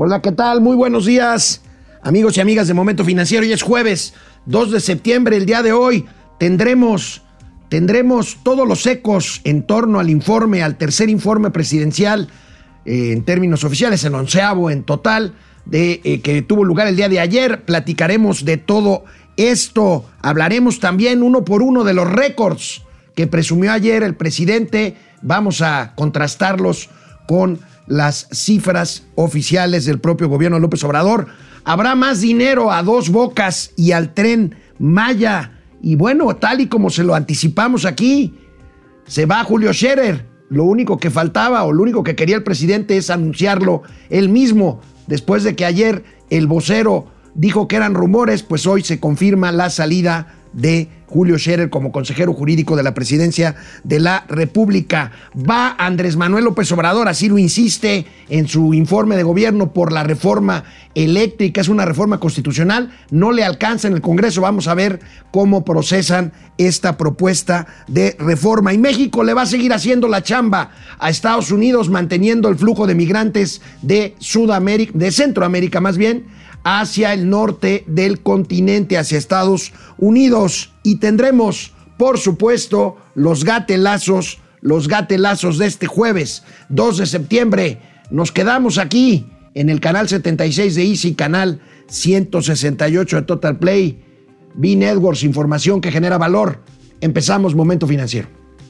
Hola, ¿qué tal? Muy buenos días, amigos y amigas de Momento Financiero. Hoy es jueves 2 de septiembre, el día de hoy tendremos, tendremos todos los ecos en torno al informe, al tercer informe presidencial, eh, en términos oficiales, el onceavo en total, de, eh, que tuvo lugar el día de ayer. Platicaremos de todo esto. Hablaremos también uno por uno de los récords que presumió ayer el presidente. Vamos a contrastarlos con las cifras oficiales del propio gobierno López Obrador. Habrá más dinero a dos bocas y al tren Maya. Y bueno, tal y como se lo anticipamos aquí, se va Julio Scherer. Lo único que faltaba o lo único que quería el presidente es anunciarlo él mismo. Después de que ayer el vocero dijo que eran rumores, pues hoy se confirma la salida de Julio Scherer como consejero jurídico de la presidencia de la República. Va Andrés Manuel López Obrador, así lo insiste en su informe de gobierno por la reforma eléctrica, es una reforma constitucional, no le alcanza en el Congreso, vamos a ver cómo procesan esta propuesta de reforma. Y México le va a seguir haciendo la chamba a Estados Unidos, manteniendo el flujo de migrantes de Sudamérica, de Centroamérica más bien, hacia el norte del continente, hacia Estados Unidos. Y tendremos, por supuesto, los gatelazos, los gatelazos de este jueves, 2 de septiembre. Nos quedamos aquí en el canal 76 de Easy, canal 168 de Total Play. B Networks, información que genera valor. Empezamos Momento Financiero.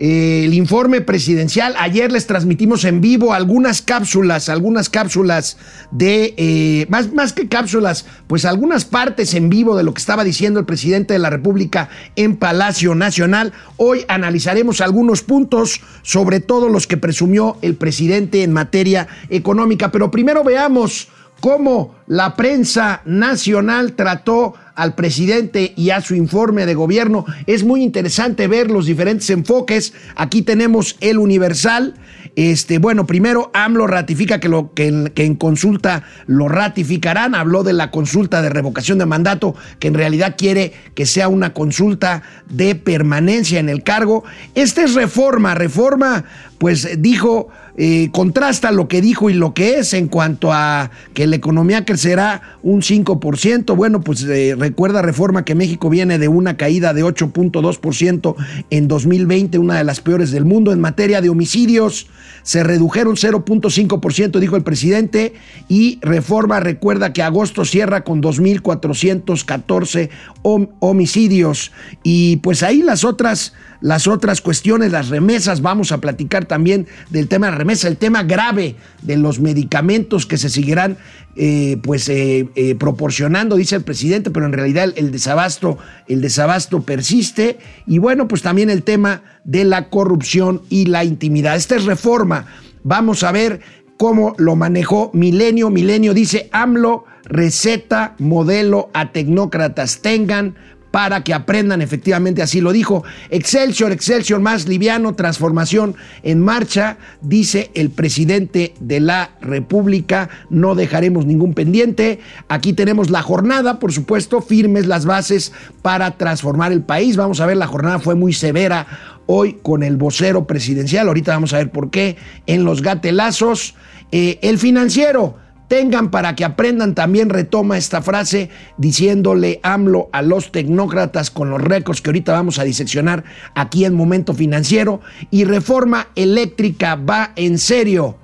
eh, el informe presidencial. Ayer les transmitimos en vivo algunas cápsulas, algunas cápsulas de, eh, más, más que cápsulas, pues algunas partes en vivo de lo que estaba diciendo el presidente de la República en Palacio Nacional. Hoy analizaremos algunos puntos, sobre todo los que presumió el presidente en materia económica. Pero primero veamos cómo la prensa nacional trató al presidente y a su informe de gobierno. Es muy interesante ver los diferentes enfoques. Aquí tenemos el Universal. Este, bueno, primero AMLO ratifica que, lo, que, en, que en consulta lo ratificarán. Habló de la consulta de revocación de mandato, que en realidad quiere que sea una consulta de permanencia en el cargo. Esta es reforma. Reforma, pues dijo eh, contrasta lo que dijo y lo que es en cuanto a que la economía crecerá un 5%. Bueno, pues eh, recuerda reforma que México viene de una caída de 8.2% en 2020, una de las peores del mundo. En materia de homicidios, se redujeron 0.5%, dijo el presidente, y reforma recuerda que agosto cierra con 2.414 homicidios. Y pues ahí las otras, las otras cuestiones, las remesas, vamos a platicar también del tema de remesa, el tema grave de los medicamentos que se seguirán eh, pues eh, eh, proporcionando, dice el presidente, pero en realidad el, desabasto, el desabasto persiste. Y bueno, pues también el tema de la corrupción y la intimidad. Esta es reforma. Vamos a ver cómo lo manejó Milenio. Milenio dice AMLO, receta, modelo a tecnócratas tengan para que aprendan, efectivamente así lo dijo. Excelsior, Excelsior más liviano, transformación en marcha, dice el presidente de la República, no dejaremos ningún pendiente. Aquí tenemos la jornada, por supuesto, firmes las bases para transformar el país. Vamos a ver, la jornada fue muy severa hoy con el vocero presidencial, ahorita vamos a ver por qué, en los gatelazos. Eh, el financiero tengan para que aprendan, también retoma esta frase diciéndole AMLO a los tecnócratas con los récords que ahorita vamos a diseccionar aquí en Momento Financiero. Y reforma eléctrica va en serio.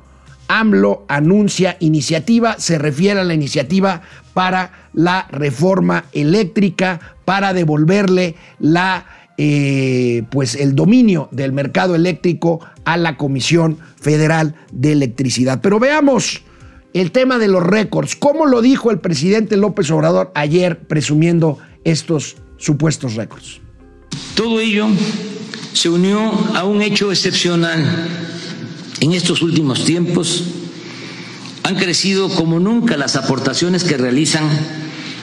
AMLO anuncia iniciativa, se refiere a la iniciativa para la reforma eléctrica, para devolverle la eh, pues el dominio del mercado eléctrico a la Comisión Federal de Electricidad. Pero veamos el tema de los récords. ¿Cómo lo dijo el presidente López Obrador ayer presumiendo estos supuestos récords? Todo ello se unió a un hecho excepcional. En estos últimos tiempos han crecido como nunca las aportaciones que realizan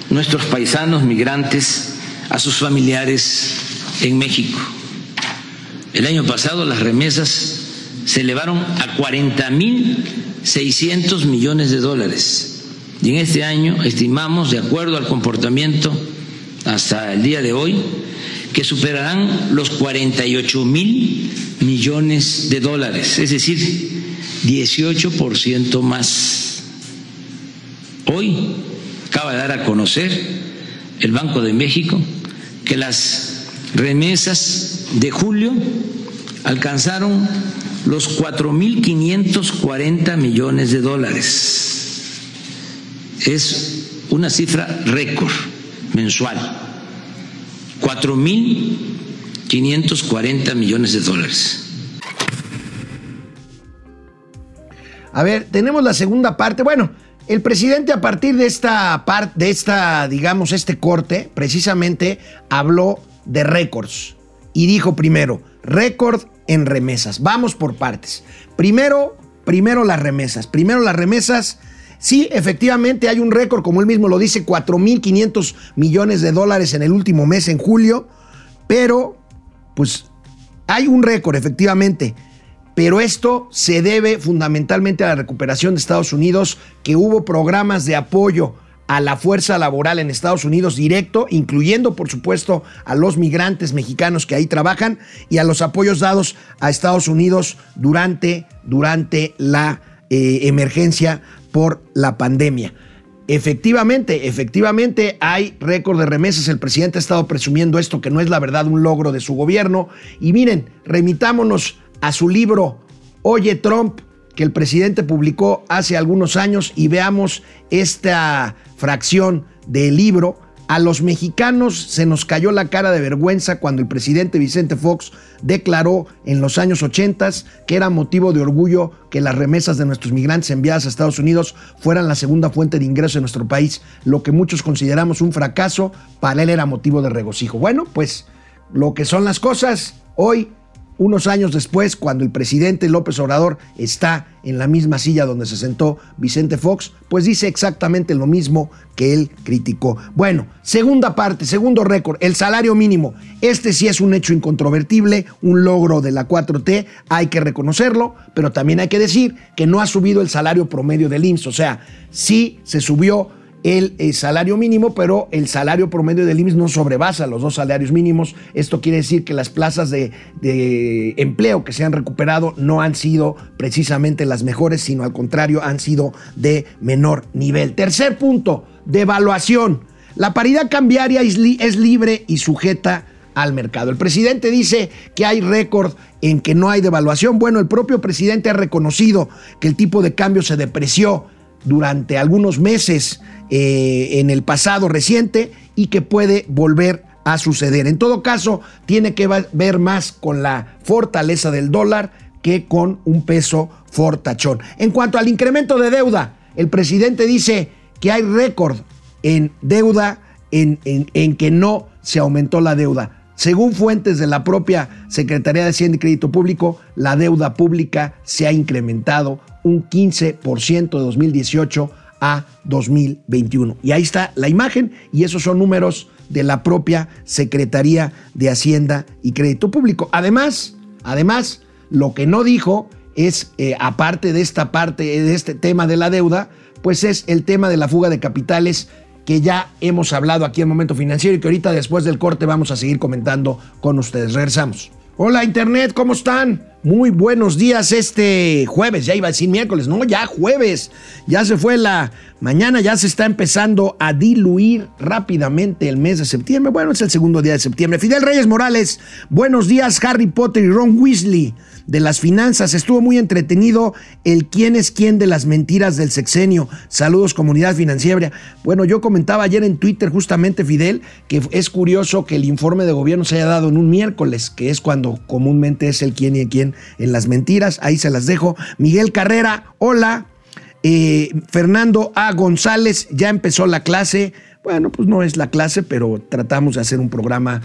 nuestros paisanos migrantes a sus familiares en México. El año pasado las remesas se elevaron a 40.600 millones de dólares y en este año estimamos, de acuerdo al comportamiento hasta el día de hoy, que superarán los 48 mil millones de dólares, es decir, 18% más. Hoy acaba de dar a conocer el Banco de México que las remesas de julio alcanzaron los 4.540 millones de dólares es una cifra récord mensual, 4.540 millones de dólares. A ver, tenemos la segunda parte. Bueno, el presidente a partir de esta parte, de esta, digamos, este corte, precisamente habló de récords y dijo primero, récord en remesas. Vamos por partes. Primero, primero las remesas. Primero las remesas Sí, efectivamente hay un récord, como él mismo lo dice, 4.500 millones de dólares en el último mes, en julio, pero pues hay un récord, efectivamente. Pero esto se debe fundamentalmente a la recuperación de Estados Unidos, que hubo programas de apoyo a la fuerza laboral en Estados Unidos directo, incluyendo por supuesto a los migrantes mexicanos que ahí trabajan y a los apoyos dados a Estados Unidos durante, durante la eh, emergencia por la pandemia. Efectivamente, efectivamente hay récord de remesas. El presidente ha estado presumiendo esto, que no es la verdad un logro de su gobierno. Y miren, remitámonos a su libro Oye Trump, que el presidente publicó hace algunos años, y veamos esta fracción del libro a los mexicanos se nos cayó la cara de vergüenza cuando el presidente Vicente Fox declaró en los años 80 que era motivo de orgullo que las remesas de nuestros migrantes enviadas a Estados Unidos fueran la segunda fuente de ingreso de nuestro país, lo que muchos consideramos un fracaso, para él era motivo de regocijo. Bueno, pues lo que son las cosas, hoy unos años después, cuando el presidente López Obrador está en la misma silla donde se sentó Vicente Fox, pues dice exactamente lo mismo que él criticó. Bueno, segunda parte, segundo récord, el salario mínimo. Este sí es un hecho incontrovertible, un logro de la 4T, hay que reconocerlo, pero también hay que decir que no ha subido el salario promedio del IMSS, o sea, sí se subió el, eh, salario mínimo, pero el salario promedio del IMSS no sobrevasa los dos salarios mínimos. Esto quiere decir que las plazas de, empleo que se han recuperado no han sido precisamente las mejores, sino al contrario, han sido de menor nivel. Tercer punto, devaluación. La paridad cambiaria es libre y sujeta al mercado. El presidente dice que hay récord en que no hay devaluación. Bueno, el propio presidente ha reconocido que el tipo de cambio se depreció durante algunos meses eh, en el pasado reciente y que puede volver a suceder. En todo caso, tiene que ver más con la fortaleza del dólar que con un peso fortachón. En cuanto al incremento de deuda, el presidente dice que hay récord en deuda, en, en que no se aumentó la deuda. Según fuentes de la propia Secretaría de Hacienda y Crédito Público, la deuda pública se ha incrementado un 15% de 2018 a 2021. Y ahí está la imagen y esos son números de la propia Secretaría de Hacienda y Crédito Público. Además, además, lo que no dijo es, eh, aparte de esta parte, de este tema de la deuda, pues es el tema de la fuga de capitales que ya hemos hablado aquí en Momento Financiero y que ahorita después del corte vamos a seguir comentando con ustedes. Regresamos. Hola Internet, ¿cómo están? Muy buenos días este jueves, ya iba a decir miércoles, no, ya jueves, ya se fue la mañana, ya se está empezando a diluir rápidamente el mes de septiembre, bueno, es el segundo día de septiembre. Fidel Reyes Morales, buenos días Harry Potter y Ron Weasley de las finanzas, estuvo muy entretenido el quién es quién de las mentiras del sexenio, saludos comunidad financiera. Bueno, yo comentaba ayer en Twitter justamente Fidel que es curioso que el informe de gobierno se haya dado en un miércoles, que es cuando comúnmente es el quién y quién en las mentiras. Ahí se las dejo. Miguel Carrera, hola. Eh, Fernando A. González, ya empezó la clase. bueno, pues no es la clase, pero tratamos de hacer un programa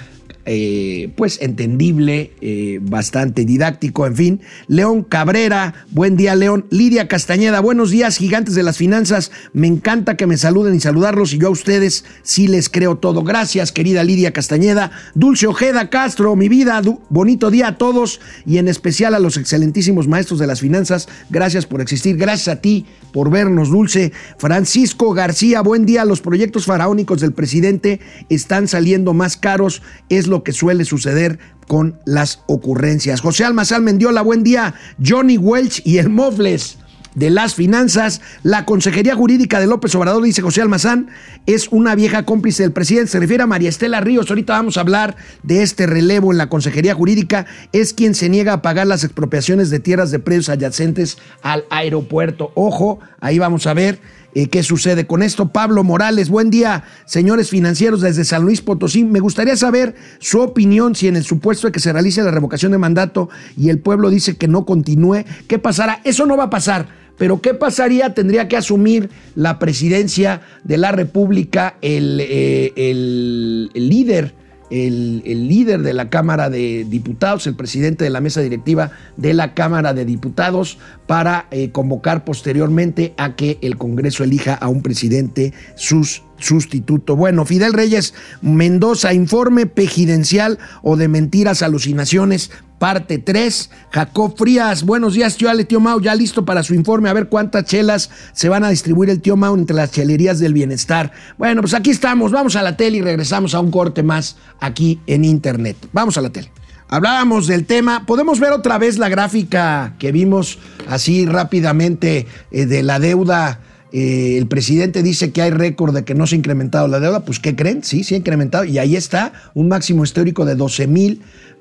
eh, pues entendible, eh, bastante didáctico, en fin. León Cabrera, buen día León. Lidia Castañeda, buenos días, gigantes de las finanzas. Me encanta que me saluden y saludarlos y yo a ustedes sí les creo todo. Gracias, querida Lidia Castañeda. Dulce Ojeda Castro, mi vida, bonito día a todos y en especial a los excelentísimos maestros de las finanzas. Gracias por existir, gracias a ti por vernos, Dulce. Francisco García, buen día. Los proyectos faraónicos del presidente están saliendo más caros, es lo que suele suceder con las ocurrencias. José Almazán Mendiola, buen día. Johnny Welch y el Mofles de las finanzas. La Consejería Jurídica de López Obrador, dice José Almazán, es una vieja cómplice del presidente. Se refiere a María Estela Ríos. Ahorita vamos a hablar de este relevo en la Consejería Jurídica. Es quien se niega a pagar las expropiaciones de tierras de predios adyacentes al aeropuerto. Ojo, ahí vamos a ver. Eh, qué sucede con esto. Pablo Morales, buen día, señores financieros desde San Luis Potosí. Me gustaría saber su opinión si en el supuesto de que se realice la revocación de mandato y el pueblo dice que no continúe, ¿qué pasará? Eso no va a pasar. Pero ¿qué pasaría? Tendría que asumir la presidencia de la República el, eh, el líder el, líder de la Cámara de Diputados, el presidente de la mesa directiva de la Cámara de Diputados, para eh, convocar posteriormente a que el Congreso elija a un presidente sus sustituto. Bueno, Fidel Reyes Mendoza, informe pejidencial o de mentiras, alucinaciones, parte 3. Jacob Frías, buenos días, tío Ale, tío Mau, ya listo para su informe, a ver cuántas chelas se van a distribuir el tío Mau entre las chelerías del bienestar. Bueno, pues aquí estamos, vamos a la tele y regresamos a un corte más aquí en internet. Vamos a la tele. Hablábamos del tema, podemos ver otra vez la gráfica que vimos así rápidamente eh, de la deuda eh, el presidente dice que hay récord de que no se ha incrementado la deuda, pues ¿qué creen? Sí, se ha incrementado y ahí está un máximo histórico de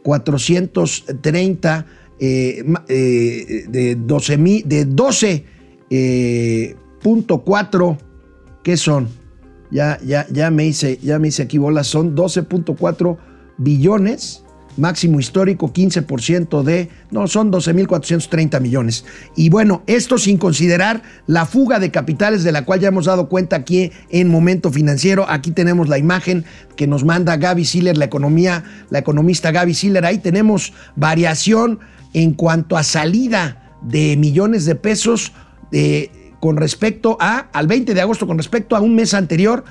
12.430, eh, eh, de 12, de 12.4, ¿qué son? Ya, ya, ya, me hice, ya me hice aquí bolas, son 12.4 billones máximo histórico, 15% de, no, son 12.430 millones. Y bueno, esto sin considerar la fuga de capitales de la cual ya hemos dado cuenta aquí en Momento Financiero. Aquí tenemos la imagen que nos manda Gaby Siller, la economía, la economista Gaby Siller. Ahí tenemos variación en cuanto a salida de millones de pesos eh, con respecto a, al 20 de agosto, con respecto a un mes anterior,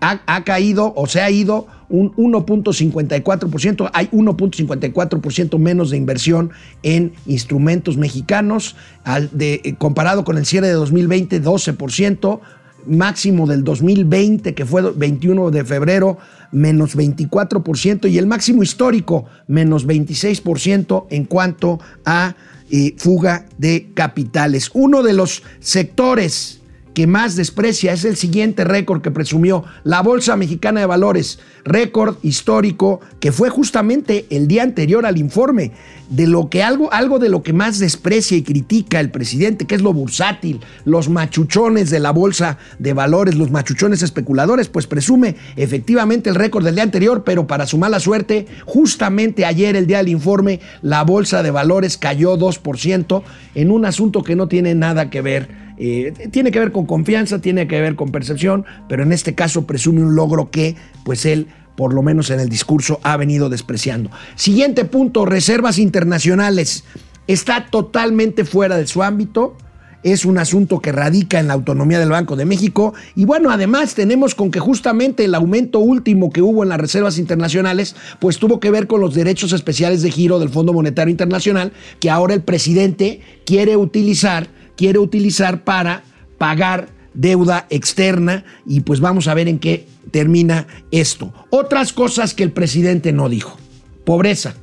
ha, caído o se ha ido un 1.54%, hay 1.54% menos de inversión en instrumentos mexicanos, al de, eh, comparado con el cierre de 2020, 12%, máximo del 2020, que fue 21 de febrero, menos 24%, y el máximo histórico, menos 26% en cuanto a eh, fuga de capitales. Uno de los sectores que más desprecia es el siguiente récord que presumió la Bolsa Mexicana de Valores, récord histórico que fue justamente el día anterior al informe de lo que algo, algo de lo que más desprecia y critica el presidente, que es lo bursátil, los machuchones de la Bolsa de Valores, los machuchones especuladores, pues presume efectivamente el récord del día anterior, pero para su mala suerte, justamente ayer, el día del informe, la Bolsa de Valores cayó 2% en un asunto que no tiene nada que ver eh, tiene que ver con confianza, tiene que ver con percepción, pero en este caso presume un logro que pues él por lo menos en el discurso ha venido despreciando. Siguiente punto, reservas internacionales. Está totalmente fuera de su ámbito es un asunto que radica en la autonomía del Banco de México. Y bueno, además tenemos con que justamente el aumento último que hubo en las reservas internacionales, pues tuvo que ver con los derechos especiales de giro del Fondo Monetario Internacional, que ahora el presidente quiere utilizar quiere utilizar para pagar deuda externa y pues vamos a ver en qué termina esto. Otras cosas que el presidente no dijo. Pobreza,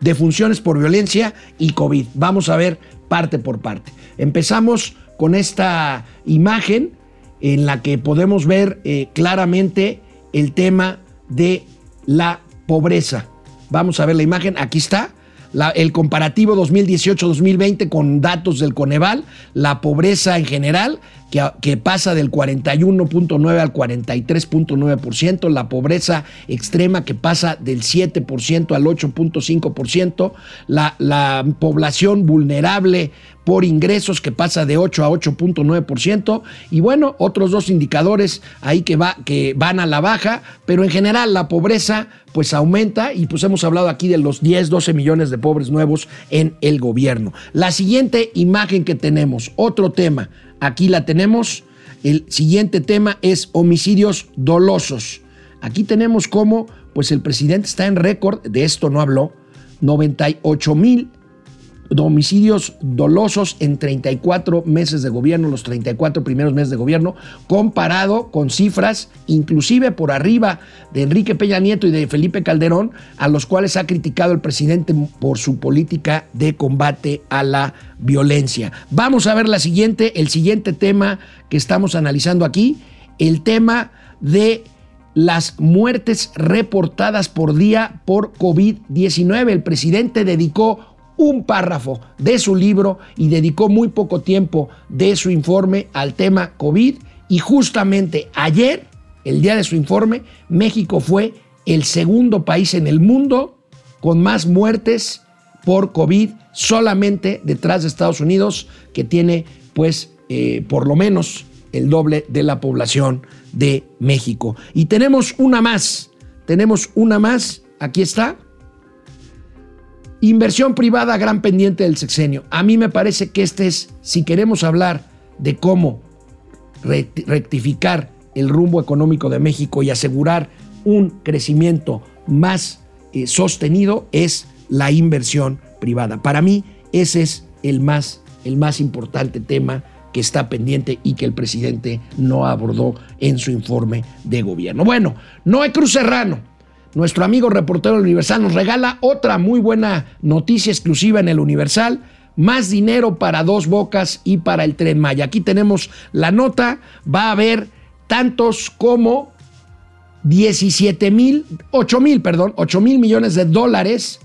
defunciones por violencia y COVID. Vamos a ver parte por parte. Empezamos con esta imagen en la que podemos ver eh, claramente el tema de la pobreza. Vamos a ver la imagen, aquí está el comparativo 2018-2020 con datos del Coneval, la pobreza en general, que, pasa del 41.9 al 43.9%, la pobreza extrema que pasa del 7% al 8.5%, la, la población vulnerable por ingresos que pasa de 8 a 8.9% y bueno, otros dos indicadores ahí que, va, que van a la baja, pero en general la pobreza pues aumenta y pues hemos hablado aquí de los 10, 12 millones de pobres nuevos en el gobierno. La siguiente imagen que tenemos, otro tema, aquí la tenemos, el siguiente tema es homicidios dolosos. Aquí tenemos cómo pues el presidente está en récord, de esto no habló, 98 mil homicidios dolosos en 34 meses de gobierno, los 34 primeros meses de gobierno, comparado con cifras inclusive por arriba de Enrique Peña Nieto y de Felipe Calderón, a los cuales ha criticado el presidente por su política de combate a la violencia. Vamos a ver la siguiente, el siguiente tema que estamos analizando aquí, el tema de las muertes reportadas por día por COVID-19. El presidente dedicó un párrafo de su libro y dedicó muy poco tiempo de su informe al tema COVID. Y justamente ayer, el día de su informe, México fue el segundo país en el mundo con más muertes por COVID, solamente detrás de Estados Unidos, que tiene pues eh, por lo menos el doble de la población de México. Y tenemos una más, tenemos una más, aquí está. Inversión privada, gran pendiente del sexenio. A mí me parece que este es, si queremos hablar de cómo rectificar el rumbo económico de México y asegurar un crecimiento más eh, sostenido, es la inversión privada. Para mí, ese es el más, el más importante tema que está pendiente y que el presidente no abordó en su informe de gobierno. Bueno, Noé Cruz Serrano, nuestro amigo reportero del Universal, nos regala otra muy buena noticia exclusiva en el Universal. Más dinero para dos bocas y para el tren Maya. Aquí tenemos la nota. Va a haber tantos como 17 mil, 8 mil, perdón, 8 mil millones de dólares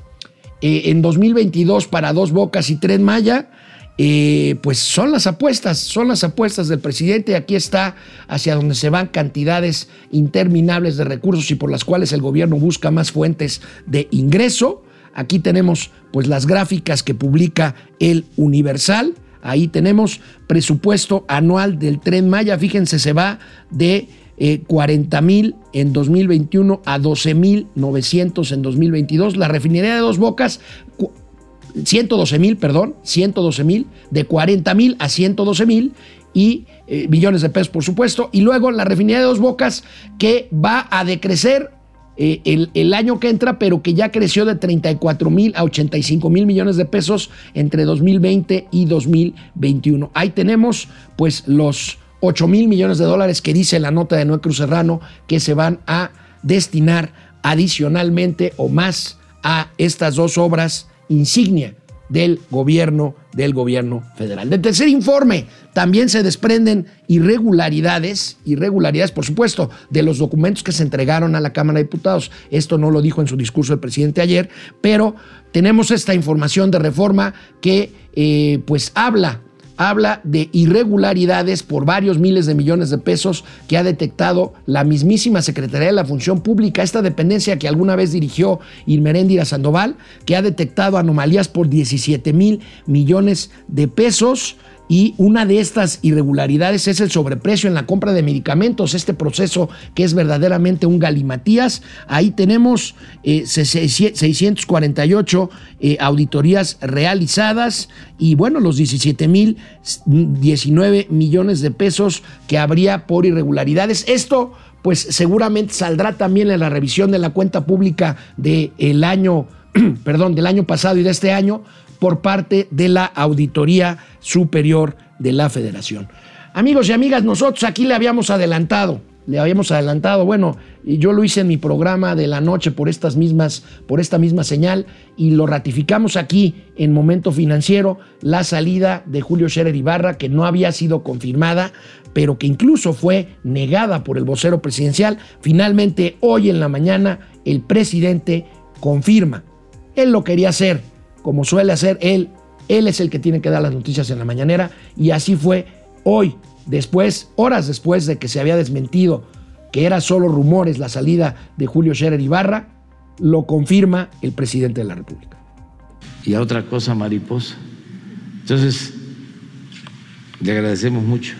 eh, en 2022 para dos bocas y tren Maya eh, pues son las apuestas, son las apuestas del presidente. Aquí está hacia donde se van cantidades interminables de recursos y por las cuales el gobierno busca más fuentes de ingreso. Aquí tenemos pues las gráficas que publica el Universal. Ahí tenemos presupuesto anual del tren Maya. Fíjense, se va de 40 eh, mil en 2021 a 12 mil 900 en 2022. La refinería de Dos Bocas 112 mil, perdón, 112 mil, de 40 mil a 112 mil y eh, millones de pesos, por supuesto. Y luego la refinería de Dos Bocas que va a decrecer eh, el, año que entra, pero que ya creció de 34 mil a 85 mil millones de pesos entre 2020 y 2021. Ahí tenemos pues los 8 mil millones de dólares que dice la nota de Noé Cruz Serrano que se van a destinar adicionalmente o más a estas dos obras insignia del gobierno del gobierno federal. Del tercer informe también se desprenden irregularidades, irregularidades por supuesto, de los documentos que se entregaron a la Cámara de Diputados. Esto no lo dijo en su discurso el presidente ayer, pero tenemos esta información de reforma que eh, pues habla habla de irregularidades por varios miles de millones de pesos que ha detectado la mismísima Secretaría de la Función Pública, esta dependencia que alguna vez dirigió Irmeréndira Sandoval, que ha detectado anomalías por 17 mil millones de pesos y una de estas irregularidades es el sobreprecio en la compra de medicamentos, este proceso que es verdaderamente un galimatías. Ahí tenemos 648 eh, eh, auditorías realizadas y bueno, los 17 mil 19 millones de pesos que habría por irregularidades. Esto pues seguramente saldrá también en la revisión de la cuenta pública del año, perdón, del año pasado y de este año, por parte de la Auditoría Superior de la Federación. Amigos y amigas, nosotros aquí le habíamos adelantado, le habíamos adelantado, bueno, yo lo hice en mi programa de la noche por estas mismas, por esta misma señal y lo ratificamos aquí en Momento Financiero, la salida de Julio Scherer Ibarra, que no había sido confirmada, pero que incluso fue negada por el vocero presidencial. Finalmente, hoy en la mañana, el presidente confirma. Él lo quería hacer, como suele hacer él. Él es el que tiene que dar las noticias en la mañanera y así fue hoy, después, horas después de que se había desmentido que era solo rumores la salida de Julio Scherer Ibarra, lo confirma el presidente de la República. Y a otra cosa, mariposa. Entonces, Le agradecemos mucho.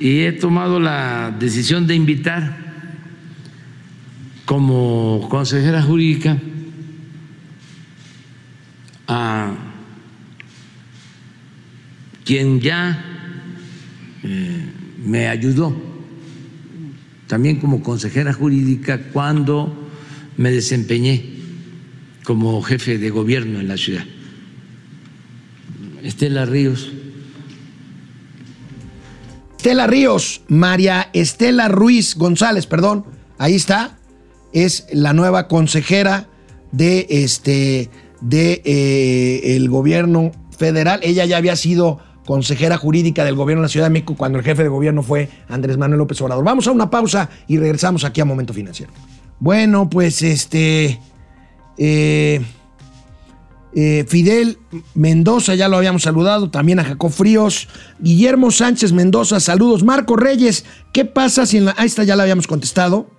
Y he tomado la decisión de invitar como consejera jurídica a quien ya eh, me ayudó también como consejera jurídica cuando me desempeñé como jefe de gobierno en la ciudad. Estela Ríos Estela Ríos, María Estela Ruiz González, perdón, ahí está, es la nueva consejera de este de eh, el gobierno federal. Ella ya había sido consejera jurídica del gobierno de la Ciudad de México cuando el jefe de gobierno fue Andrés Manuel López Obrador. Vamos a una pausa y regresamos aquí a Momento Financiero. Bueno, pues este eh, eh, Fidel Mendoza, ya lo habíamos saludado, también a Jacob Fríos, Guillermo Sánchez Mendoza, saludos, Marco Reyes, ¿qué pasa si en la... Ahí está, ya lo habíamos contestado.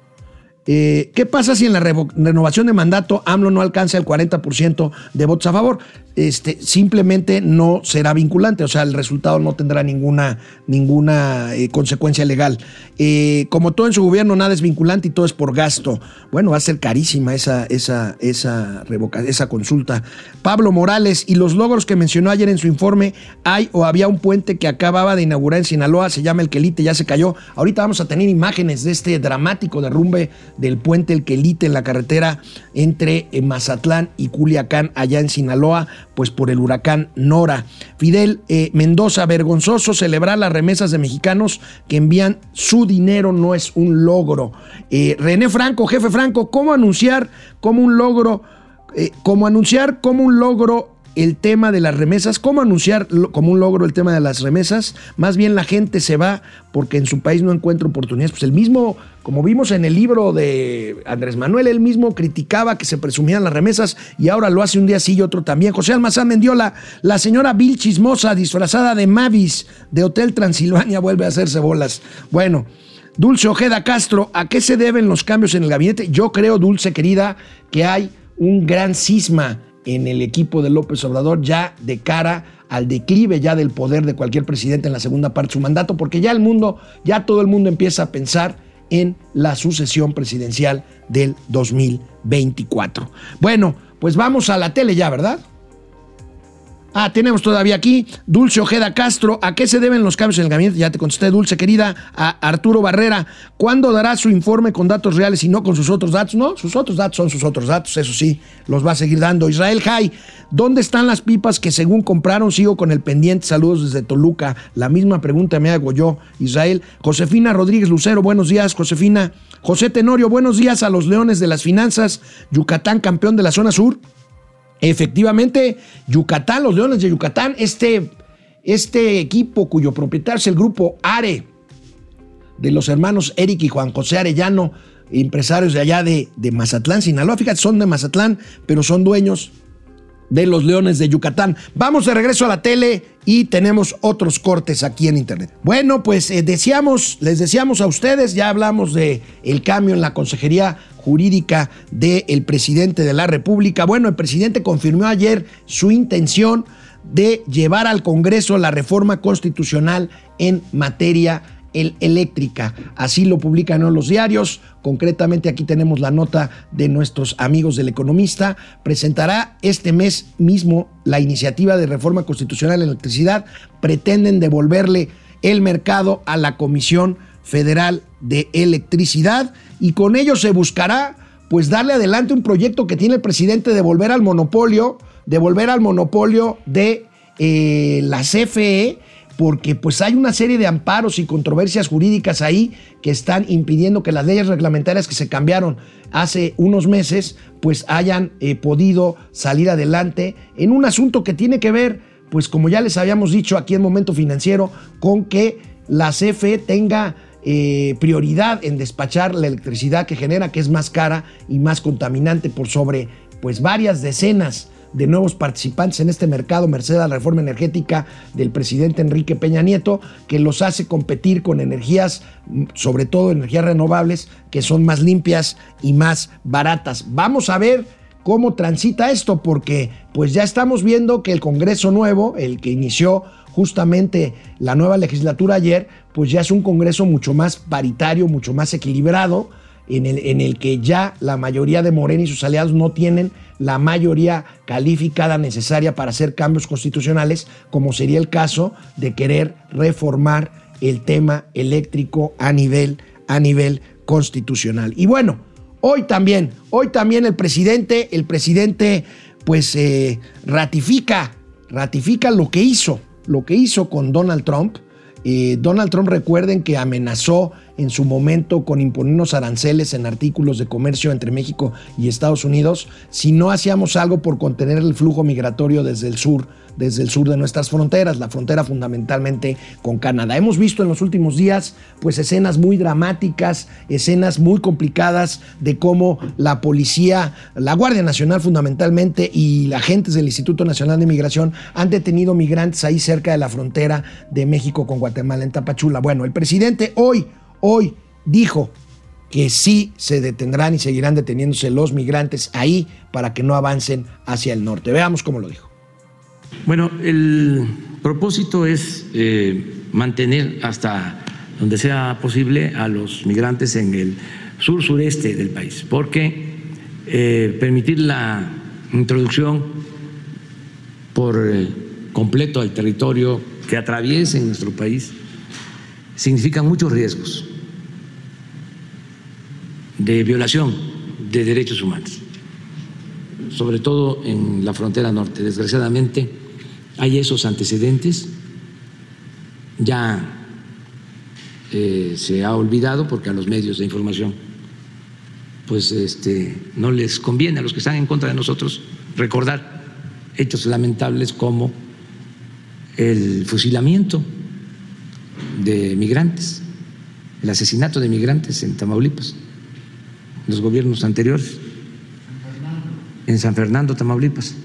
Eh, ¿Qué pasa si en la renovación de mandato AMLO no alcanza el 40% de votos a favor? Este, simplemente no será vinculante, o sea, el resultado no tendrá ninguna, ninguna eh, consecuencia legal. Eh, como todo en su gobierno, nada es vinculante y todo es por gasto. Bueno, va a ser carísima esa, esa, esa, esa consulta. Pablo Morales, y los logros que mencionó ayer en su informe, hay o había un puente que acababa de inaugurar en Sinaloa, se llama El Quelite, ya se cayó. Ahorita vamos a tener imágenes de este dramático derrumbe del puente El Quelite en la carretera entre eh, Mazatlán y Culiacán, allá en Sinaloa pues por el huracán Nora. Fidel eh, Mendoza, vergonzoso celebrar las remesas de mexicanos que envían su dinero no es un logro. Eh, René Franco, jefe Franco, ¿cómo anunciar como un logro, eh, cómo anunciar como un logro el tema de las remesas, cómo anunciar como un logro el tema de las remesas, más bien la gente se va porque en su país no encuentra oportunidades. Pues el mismo, como vimos en el libro de Andrés Manuel, él mismo criticaba que se presumían las remesas y ahora lo hace un día sí y otro también. José Almazán Mendiola, la señora Bill Chismosa, disfrazada de Mavis de Hotel Transilvania, vuelve a hacerse bolas. Bueno. Dulce Ojeda Castro, ¿a qué se deben los cambios en el gabinete? Yo creo, Dulce querida, que hay un gran cisma en el equipo de López Obrador ya de cara al declive ya del poder de cualquier presidente en la segunda parte de su mandato, porque ya el mundo, ya todo el mundo empieza a pensar en la sucesión presidencial del 2024. Bueno, pues vamos a la tele ya, ¿verdad? Ah, tenemos todavía aquí Dulce Ojeda Castro. ¿A qué se deben los cambios en el gabinete? Ya te contesté, Dulce querida. A Arturo Barrera. ¿Cuándo dará su informe con datos reales y no con sus otros datos? No, sus otros datos son sus otros datos, eso sí, los va a seguir dando. Israel Jai, ¿dónde están las pipas que según compraron? Sigo con el pendiente. Saludos desde Toluca. La misma pregunta me hago yo, Israel. Josefina Rodríguez Lucero, buenos días, Josefina. José Tenorio, buenos días a los Leones de las Finanzas. Yucatán, campeón de la zona sur. Efectivamente, Yucatán, los Leones de Yucatán, este, este equipo cuyo propietario es el grupo ARE de los hermanos Eric y Juan José Arellano, empresarios de allá de, de Mazatlán, Sinaloa. Fíjate, son de Mazatlán, pero son dueños de los Leones de Yucatán. Vamos de regreso a la tele y tenemos otros cortes aquí en internet. Bueno, pues eh, decíamos, les decíamos a ustedes, ya hablamos de el cambio en la Consejería Jurídica del presidente de la República. Bueno, el presidente confirmó ayer su intención de llevar al Congreso la reforma constitucional en materia el eléctrica. Así lo publican los diarios. Concretamente aquí tenemos la nota de nuestros amigos del economista. Presentará este mes mismo la iniciativa de reforma constitucional en electricidad. Pretenden devolverle el mercado a la Comisión Federal de Electricidad y con ello se buscará pues darle adelante un proyecto que tiene el presidente de volver al monopolio, de volver al monopolio de eh, la CFE porque pues hay una serie de amparos y controversias jurídicas ahí que están impidiendo que las leyes reglamentarias que se cambiaron hace unos meses pues hayan eh, podido salir adelante en un asunto que tiene que ver pues como ya les habíamos dicho aquí en Momento Financiero con que la CFE tenga eh, prioridad en despachar la electricidad que genera que es más cara y más contaminante por sobre pues varias decenas de nuevos participantes en este mercado, merced a la reforma energética del presidente Enrique Peña Nieto, que los hace competir con energías, sobre todo energías renovables, que son más limpias y más baratas. Vamos a ver cómo transita esto, porque pues ya estamos viendo que el Congreso nuevo, el que inició justamente la nueva legislatura ayer, pues ya es un Congreso mucho más paritario, mucho más equilibrado, en el, que ya la mayoría de Morena y sus aliados no tienen la mayoría calificada necesaria para hacer cambios constitucionales, como sería el caso de querer reformar el tema eléctrico a nivel, a nivel constitucional. Y bueno, hoy también, hoy también el presidente, el presidente pues eh, ratifica, ratifica lo que hizo, lo que hizo con Donald Trump. Eh, Donald Trump recuerden que amenazó en su momento con imponernos aranceles en artículos de comercio entre México y Estados Unidos. Si no hacíamos algo por contener el flujo migratorio desde el sur desde el sur de nuestras fronteras, la frontera fundamentalmente con Canadá. Hemos visto en los últimos días pues escenas muy dramáticas, escenas muy complicadas de cómo la policía, la Guardia Nacional fundamentalmente y agentes del Instituto Nacional de Migración han detenido migrantes ahí cerca de la frontera de México con Guatemala en Tapachula. Bueno, el presidente hoy, hoy dijo que sí se detendrán y seguirán deteniéndose los migrantes ahí para que no avancen hacia el norte. Veamos cómo lo dijo. Bueno, el propósito es eh, mantener hasta donde sea posible a los migrantes en el sur sureste del país, porque eh, permitir la introducción por eh, completo al territorio que atraviese nuestro país significa muchos riesgos de violación de derechos humanos, sobre todo en la frontera norte. Desgraciadamente, hay esos antecedentes, ya eh, se ha olvidado porque a los medios de información pues este, no les conviene a los que están en contra de nosotros recordar hechos lamentables como el fusilamiento de migrantes, el asesinato de migrantes en Tamaulipas, los gobiernos anteriores, en San Fernando, Tamaulipas.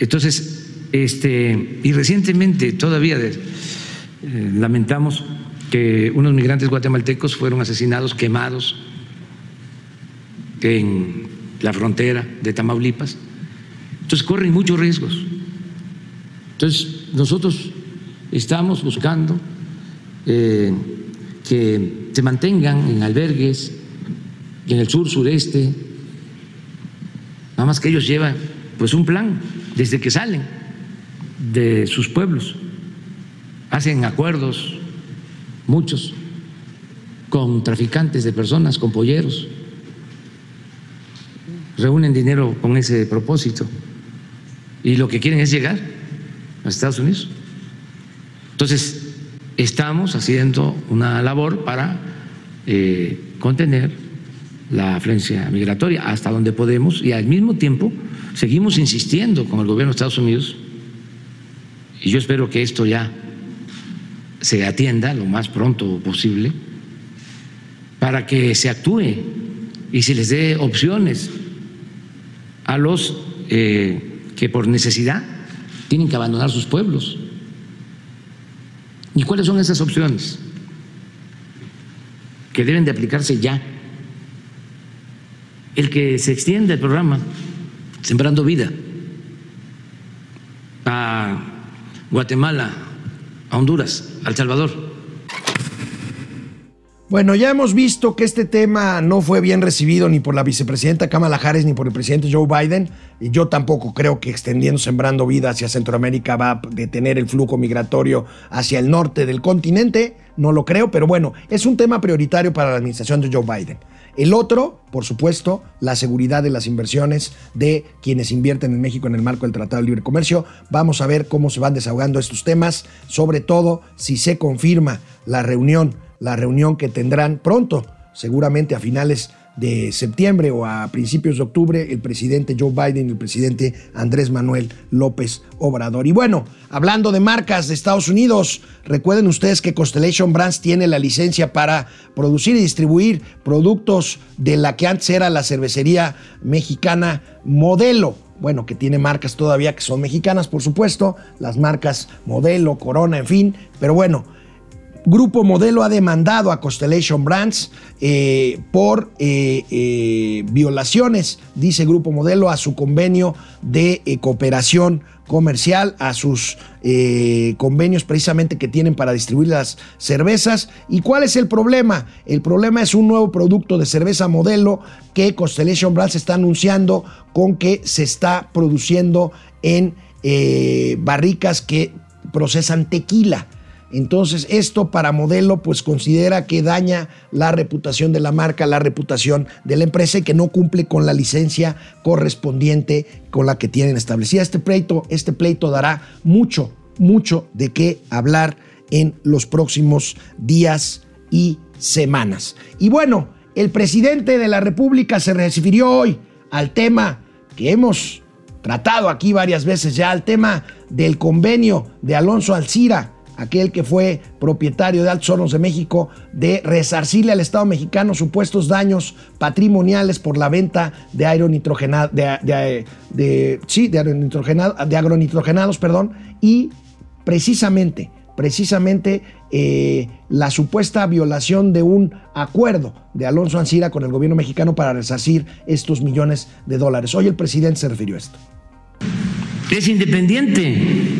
Entonces, este, y recientemente todavía eh, lamentamos que unos migrantes guatemaltecos fueron asesinados, quemados en la frontera de Tamaulipas. Entonces corren muchos riesgos. Entonces nosotros estamos buscando eh, que se mantengan en albergues en el sur sureste, nada más que ellos llevan pues un plan desde que salen de sus pueblos. Hacen acuerdos, muchos, con traficantes de personas, con polleros. Reúnen dinero con ese propósito. Y lo que quieren es llegar a Estados Unidos. Entonces, estamos haciendo una labor para eh, contener la afluencia migratoria hasta donde podemos y al mismo tiempo seguimos insistiendo con el gobierno de Estados Unidos y yo espero que esto ya se atienda lo más pronto posible para que se actúe y se les dé opciones a los eh, que por necesidad tienen que abandonar sus pueblos. ¿Y cuáles son esas opciones? Que deben de aplicarse ya. El que se extienda el programa Sembrando Vida a Guatemala, a Honduras, a El Salvador. Bueno, ya hemos visto que este tema no fue bien recibido ni por la vicepresidenta Kamala Harris ni por el presidente Joe Biden. Y yo tampoco creo que extendiendo Sembrando Vida hacia Centroamérica va a detener el flujo migratorio hacia el norte del continente. No lo creo, pero bueno, es un tema prioritario para la administración de Joe Biden. El otro, por supuesto, la seguridad de las inversiones de quienes invierten en México en el marco del Tratado de Libre Comercio. Vamos a ver cómo se van desahogando estos temas, sobre todo si se confirma la reunión, la reunión que tendrán pronto, seguramente a finales de septiembre o a principios de octubre el presidente Joe Biden y el presidente Andrés Manuel López Obrador. Y bueno, hablando de marcas de Estados Unidos, recuerden ustedes que Constellation Brands tiene la licencia para producir y distribuir productos de la que antes era la cervecería mexicana Modelo. bueno, que tiene marcas todavía que son mexicanas, por supuesto, las marcas Modelo, Corona, en fin, pero bueno, Grupo Modelo ha demandado a Constellation Brands eh, por eh, eh, violaciones, dice Grupo Modelo, a su convenio de cooperación comercial, a sus convenios precisamente que tienen para distribuir las cervezas. ¿Y cuál es el problema? El problema es un nuevo producto de cerveza modelo que Constellation Brands está anunciando con que se está produciendo en barricas que procesan tequila. Entonces, esto para modelo, pues considera que daña la reputación de la marca, la reputación de la empresa y que no cumple con la licencia correspondiente con la que tienen establecida. Este pleito, este pleito dará mucho, mucho de qué hablar en los próximos días y semanas. Y bueno, el presidente de la República se refirió hoy al tema que hemos tratado aquí varias veces ya, al tema del convenio de Alonso Alcira aquel que fue propietario de Altos Hornos de México, de resarcirle al Estado mexicano supuestos daños patrimoniales por la venta de agronitrogenados, de, sí, de, de agronitrogenados, perdón, y precisamente, precisamente eh, la supuesta violación de un acuerdo de Alonso Ancira con el gobierno mexicano para resarcir estos millones de dólares. Hoy el presidente se refirió a esto. Es independiente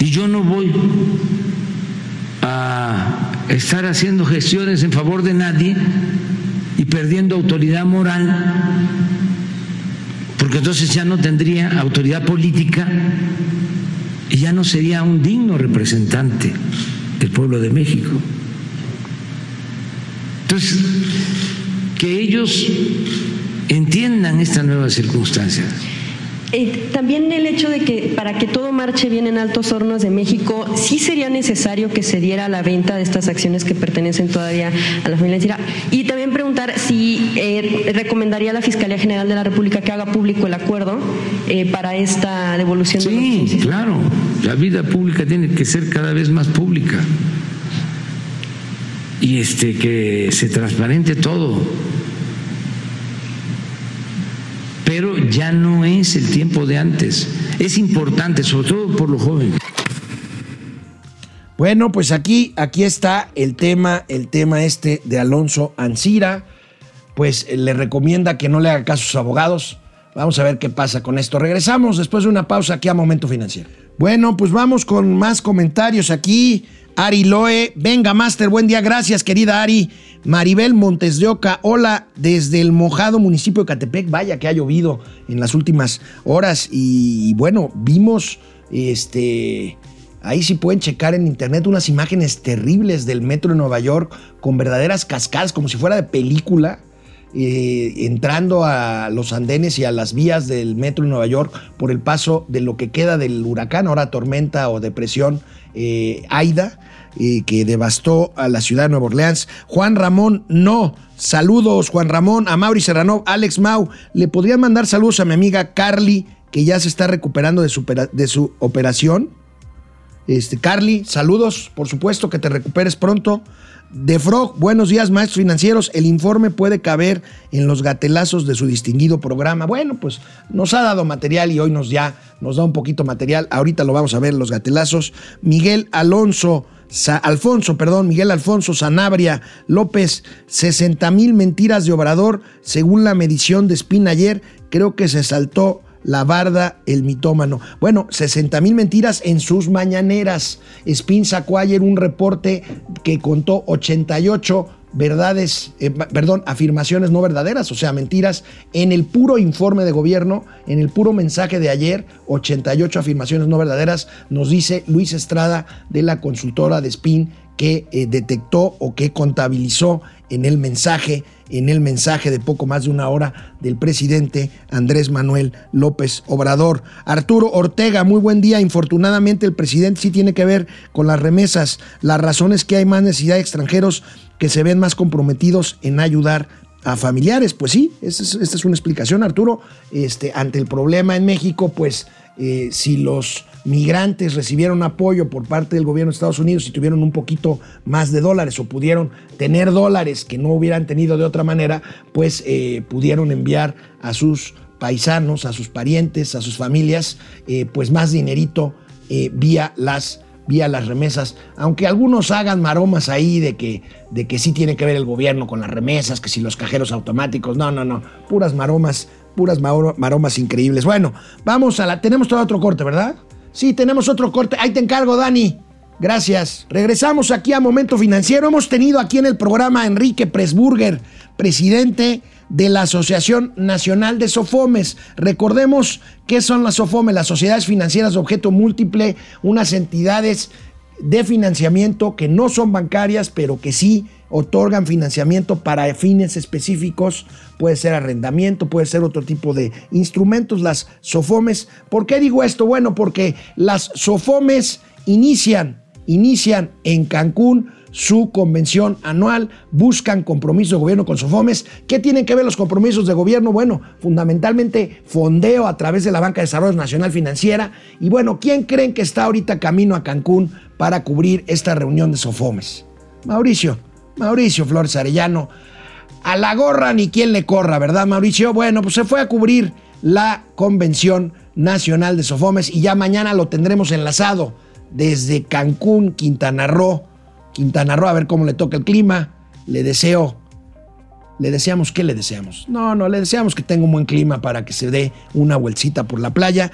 Y yo no voy a estar haciendo gestiones en favor de nadie y perdiendo autoridad moral, porque entonces ya no tendría autoridad política y ya no sería un digno representante del pueblo de México. Entonces, que ellos entiendan estas nuevas circunstancias. Eh, también el hecho de que para que todo marche bien en Altos Hornos de México, sí sería necesario que se diera la venta de estas acciones que pertenecen todavía a la familia Encira. Y también preguntar si eh, recomendaría a la Fiscalía General de la República que haga público el acuerdo eh, para esta devolución de Sí, claro. La vida pública tiene que ser cada vez más pública. Y este que se transparente todo pero ya no es el tiempo de antes. Es importante, sobre todo por los jóvenes. Bueno, pues aquí, aquí está el tema, el tema este de Alonso Ancira. Pues le recomienda que no le haga caso a sus abogados. Vamos a ver qué pasa con esto. Regresamos después de una pausa aquí a Momento Financiero. Bueno, pues vamos con más comentarios aquí. Ari Loe, venga, Master, buen día, gracias, querida Ari. Maribel Montes de Oca, hola, desde el mojado municipio de Catepec, vaya que ha llovido en las últimas horas y, bueno, vimos, este, ahí sí pueden checar en internet unas imágenes terribles del metro de Nueva York con verdaderas cascadas, como si fuera de película. Eh, entrando a los andenes y a las vías del metro de Nueva York por el paso de lo que queda del huracán, ahora tormenta o depresión eh, Aida, eh, que devastó a la ciudad de Nueva Orleans. Juan Ramón, no. Saludos, Juan Ramón, a Mauri Serrano, Alex Mau. ¿Le podrían mandar saludos a mi amiga Carly, que ya se está recuperando de su, de su operación? Este, Carly, saludos, por supuesto, que te recuperes pronto. De Frog, buenos días, maestros financieros. El informe puede caber en los gatelazos de su distinguido programa. Bueno, pues nos ha dado material y hoy nos ya nos da un poquito material. Ahorita lo vamos a ver los gatelazos. Miguel Alonso, Alfonso, perdón, Miguel Alfonso Sanabria López, 60 mil mentiras de Obrador, según la medición de Spin ayer. Creo que se saltó la barda, el mitómano. Bueno, 60 mil mentiras en sus mañaneras. Spin sacó ayer un reporte que contó 88 verdades, eh, perdón, afirmaciones no verdaderas, o sea, mentiras, en el puro informe de gobierno, en el puro mensaje de ayer, 88 afirmaciones no verdaderas, nos dice Luis Estrada de la consultora de Spin que eh, detectó o que contabilizó en el mensaje, en el mensaje de poco más de una hora del presidente Andrés Manuel López Obrador. Arturo Ortega, muy buen día. Infortunadamente el presidente sí tiene que ver con las remesas. La razón es que hay más necesidad de extranjeros que se ven más comprometidos en ayudar a familiares. Pues sí, esta es, esta es una explicación, Arturo. Este, ante el problema en México, pues eh, si los migrantes recibieron apoyo por parte del gobierno de Estados Unidos y tuvieron un poquito más de dólares o pudieron tener dólares que no hubieran tenido de otra manera, pues eh, pudieron enviar a sus paisanos, a sus parientes, a sus familias, eh, pues más dinerito eh, vía las vía las remesas, aunque algunos hagan maromas ahí de que, de que sí tiene que ver el gobierno con las remesas, que si los cajeros automáticos, no, no, no, puras maromas, puras maro- maromas increíbles. Bueno, vamos a la, tenemos todo otro corte, ¿verdad? Sí, tenemos otro corte, ahí te encargo, Dani. Gracias. Regresamos aquí a Momento Financiero. Hemos tenido aquí en el programa a Enrique Presburger, presidente de la Asociación Nacional de Sofomes. Recordemos qué son las Sofomes, las sociedades financieras de objeto múltiple, unas entidades de financiamiento que no son bancarias, pero que sí otorgan financiamiento para fines específicos, puede ser arrendamiento, puede ser otro tipo de instrumentos, las SOFOMES. ¿Por qué digo esto? Bueno, porque las SOFOMES inician, inician en Cancún su convención anual, buscan compromisos de gobierno con SOFOMES. ¿Qué tienen que ver los compromisos de gobierno? Bueno, fundamentalmente fondeo a través de la Banca de Desarrollo Nacional Financiera. Y bueno, ¿quién creen que está ahorita camino a Cancún para cubrir esta reunión de SOFOMES? Mauricio, Mauricio Flores Arellano. A la gorra ni quien le corra, ¿verdad, Mauricio? Bueno, pues se fue a cubrir la Convención Nacional de Sofomes y ya mañana lo tendremos enlazado desde Cancún, Quintana Roo. Quintana Roo, a ver cómo le toca el clima. Le deseo, le deseamos, ¿qué le deseamos? No, no, le deseamos que tenga un buen clima para que se dé una vuelcita por la playa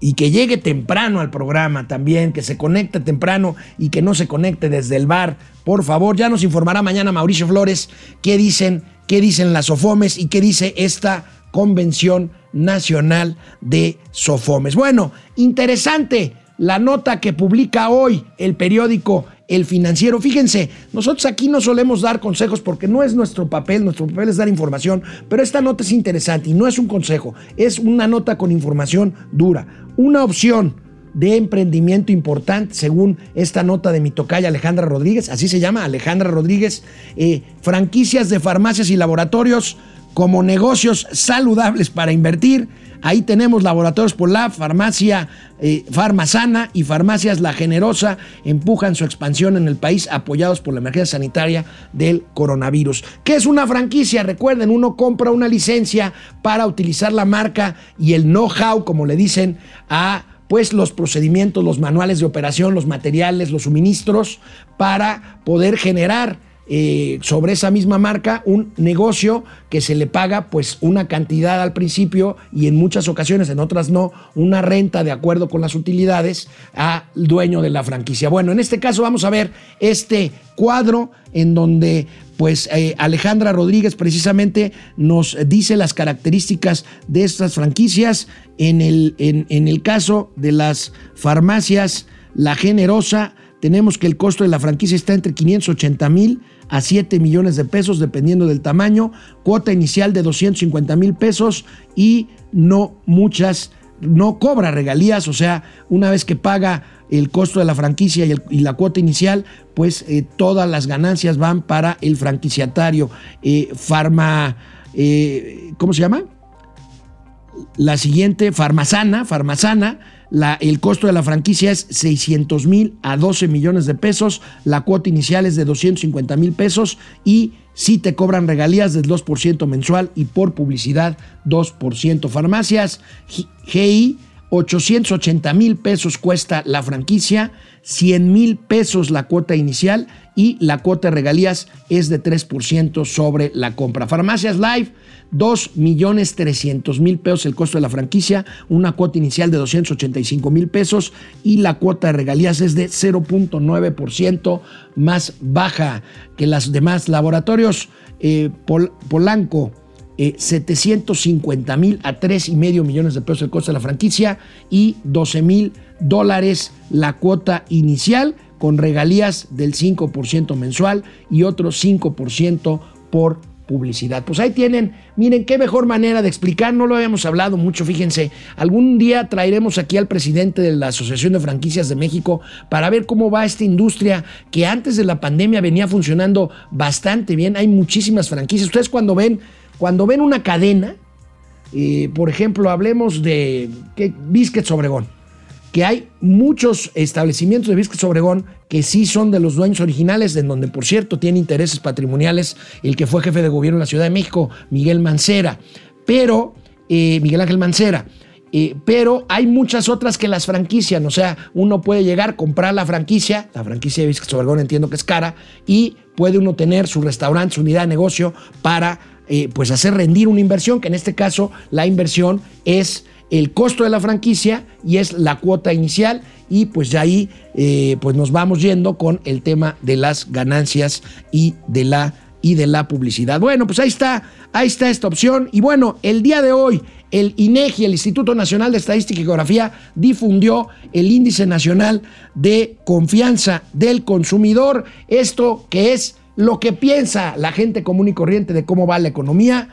y que llegue temprano al programa también, que se conecte temprano y que no se conecte desde el bar. Por favor, ya nos informará mañana Mauricio Flores qué dicen, qué dicen las Sofomes y qué dice esta Convención Nacional de Sofomes. Bueno, interesante la nota que publica hoy el periódico El Financiero. Fíjense, nosotros aquí no solemos dar consejos porque no es nuestro papel, nuestro papel es dar información, pero esta nota es interesante y no es un consejo, es una nota con información dura. Una opción de emprendimiento importante, según esta nota de mi tocaya Alejandra Rodríguez, así se llama Alejandra Rodríguez, eh, franquicias de farmacias y laboratorios como negocios saludables para invertir. Ahí tenemos Laboratorios Polar, Farmacia eh, Farmazana y Farmacias La Generosa empujan su expansión en el país apoyados por la emergencia sanitaria del coronavirus. ¿Qué es una franquicia? Recuerden, uno compra una licencia para utilizar la marca y el know-how, como le dicen, a pues los procedimientos, los manuales de operación, los materiales, los suministros para poder generar eh, sobre esa misma marca un negocio que se le paga pues una cantidad al principio y en muchas ocasiones, en otras no, una renta de acuerdo con las utilidades al dueño de la franquicia. Bueno, en este caso vamos a ver este cuadro en donde pues eh, Alejandra Rodríguez precisamente nos dice las características de estas franquicias. En el, en, en el caso de las farmacias La Generosa, tenemos que el costo de la franquicia está entre 580 mil a 7 millones de pesos, dependiendo del tamaño, cuota inicial de 250 mil pesos y no muchas, no cobra regalías, o sea, una vez que paga el costo de la franquicia y, la cuota inicial, pues eh, todas las ganancias van para el franquiciatario. Eh, farma, eh, ¿cómo se llama? La siguiente, Farmazana, Farmazana, el costo de la franquicia es 600 mil a 12 millones de pesos, la cuota inicial es de 250 mil pesos y si te cobran regalías del 2% mensual y por publicidad 2%. Farmacias GI, 880 mil pesos cuesta la franquicia, 100 mil pesos la cuota inicial y la cuota de regalías es de 3% sobre la compra. Farmacias Live, 2 millones 300 mil pesos el costo de la franquicia, una cuota inicial de 285 mil pesos y la cuota de regalías es de 0.9% más baja que las demás laboratorios. Eh, Pol Polanco, eh, 750 mil a 3,5 millones de pesos el costo de la franquicia y 12 mil dólares la cuota inicial con regalías del 5% mensual y otro 5% por publicidad. Pues ahí tienen, miren qué mejor manera de explicar, no lo habíamos hablado mucho, fíjense, algún día traeremos aquí al presidente de la Asociación de Franquicias de México para ver cómo va esta industria que antes de la pandemia venía funcionando bastante bien, hay muchísimas franquicias. Ustedes cuando ven, cuando ven una cadena, eh, por ejemplo, hablemos de ¿qué? Biscuits Obregón, que hay muchos establecimientos de Biscuits Obregón que sí son de los dueños originales, en donde, por cierto, tiene intereses patrimoniales el que fue jefe de gobierno en la Ciudad de México, Miguel Mancera, pero, eh, Miguel Ángel Mancera. Eh, pero hay muchas otras que las franquician, o sea, uno puede llegar, comprar la franquicia, la franquicia de Biscuits Obregón entiendo que es cara, y puede uno tener su restaurante, su unidad de negocio para eh, pues hacer rendir una inversión, que en este caso la inversión es el costo de la franquicia y es la cuota inicial. Y pues ya ahí eh, pues nos vamos yendo con el tema de las ganancias y de la y de la publicidad. Bueno, pues ahí está, ahí está esta opción. Y bueno, el día de hoy el INEGI, el Instituto Nacional de Estadística y Geografía, difundió el Índice Nacional de Confianza del Consumidor, esto que es lo que piensa la gente común y corriente de cómo va la economía,